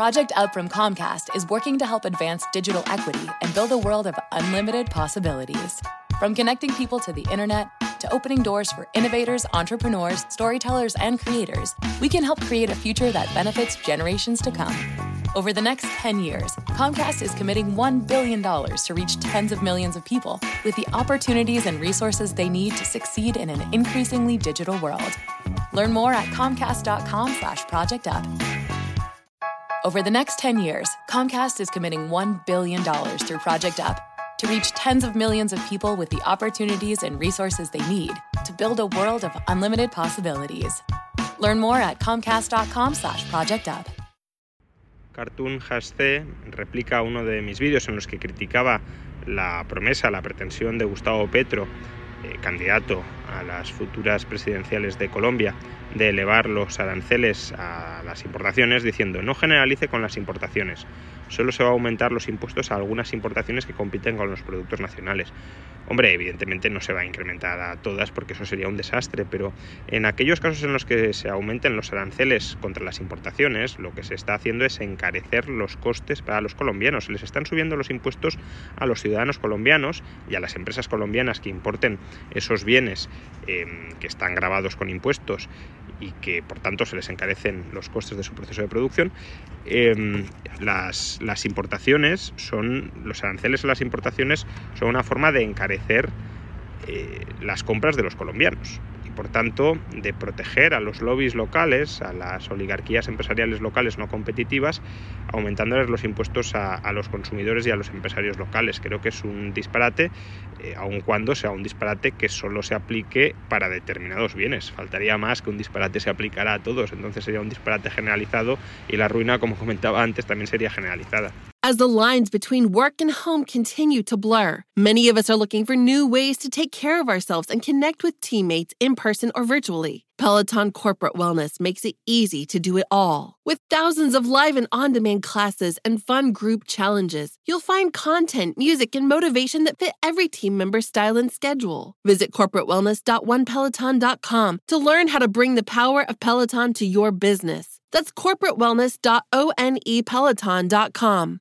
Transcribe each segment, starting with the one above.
Project Up from Comcast is working to help advance digital equity and build a world of unlimited possibilities. From connecting people to the internet to opening doors for innovators, entrepreneurs, storytellers, and creators, we can help create a future that benefits generations to come. Over the next 10 years, Comcast is committing $1 billion to reach tens of millions of people with the opportunities and resources they need to succeed in an increasingly digital world. Learn more at comcast.com slash project up. Over the next 10 years, Comcast is committing $1 billion through Project Up to reach tens of millions of people with the opportunities and resources they need to build a world of unlimited possibilities. Learn more at comcast.com slash project up. Cartoon C replica uno de mis vídeos en los que criticaba la promesa, la pretensión de Gustavo Petro, eh, candidato a las futuras presidenciales de Colombia, de elevar los aranceles a las importaciones, diciendo no generalice con las importaciones, solo se va a aumentar los impuestos a algunas importaciones que compiten con los productos nacionales. Hombre, evidentemente no se va a incrementar a todas porque eso sería un desastre, pero en aquellos casos en los que se aumenten los aranceles contra las importaciones, lo que se está haciendo es encarecer los costes para los colombianos. Les están subiendo los impuestos a los ciudadanos colombianos y a las empresas colombianas que importen esos bienes eh, que están grabados con impuestos y que por tanto se les encarecen los costes de su proceso de producción, em, las, las, importaciones son, los aranceles a las importaciones son una forma de encarecer eh, las compras de los colombianos por tanto de proteger a los lobbies locales, a las oligarquías empresariales locales no competitivas, aumentándoles los impuestos a, los consumidores y a los empresarios locales. Creo que es un disparate, eh, aun cuando sea un disparate que solo se aplique para determinados bienes. Faltaría más que un disparate se aplicara a todos, entonces sería un disparate generalizado y la ruina, como comentaba antes, también sería generalizada. As the lines between work and home continue to blur, many of us are looking for new ways to take care of ourselves and connect with teammates in person or virtually. Peloton Corporate Wellness makes it easy to do it all. With thousands of live and on demand classes and fun group challenges, you'll find content, music, and motivation that fit every team member's style and schedule. Visit corporatewellness.onepeloton.com to learn how to bring the power of Peloton to your business. That's corporatewellness.onepeloton.com.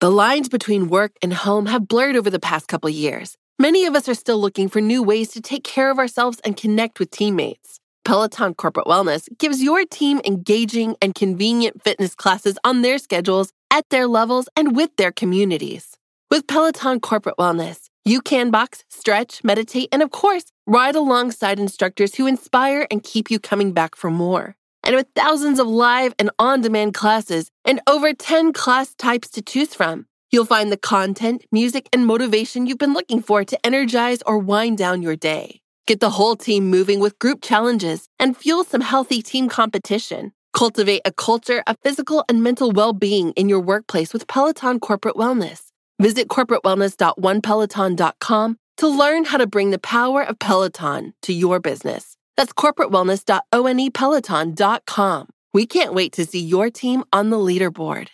The lines between work and home have blurred over the past couple years. Many of us are still looking for new ways to take care of ourselves and connect with teammates. Peloton Corporate Wellness gives your team engaging and convenient fitness classes on their schedules, at their levels, and with their communities. With Peloton Corporate Wellness, you can box, stretch, meditate, and of course, ride alongside instructors who inspire and keep you coming back for more. And with thousands of live and on demand classes and over 10 class types to choose from, you'll find the content, music, and motivation you've been looking for to energize or wind down your day. Get the whole team moving with group challenges and fuel some healthy team competition. Cultivate a culture of physical and mental well being in your workplace with Peloton Corporate Wellness. Visit corporatewellness.onepeloton.com to learn how to bring the power of Peloton to your business. That's corporatewellness.onepeloton.com. We can't wait to see your team on the leaderboard.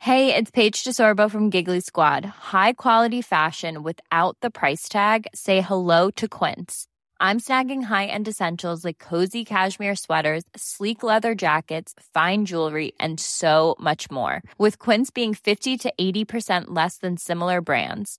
Hey, it's Paige DeSorbo from Giggly Squad. High quality fashion without the price tag? Say hello to Quince. I'm snagging high end essentials like cozy cashmere sweaters, sleek leather jackets, fine jewelry, and so much more. With Quince being 50 to 80% less than similar brands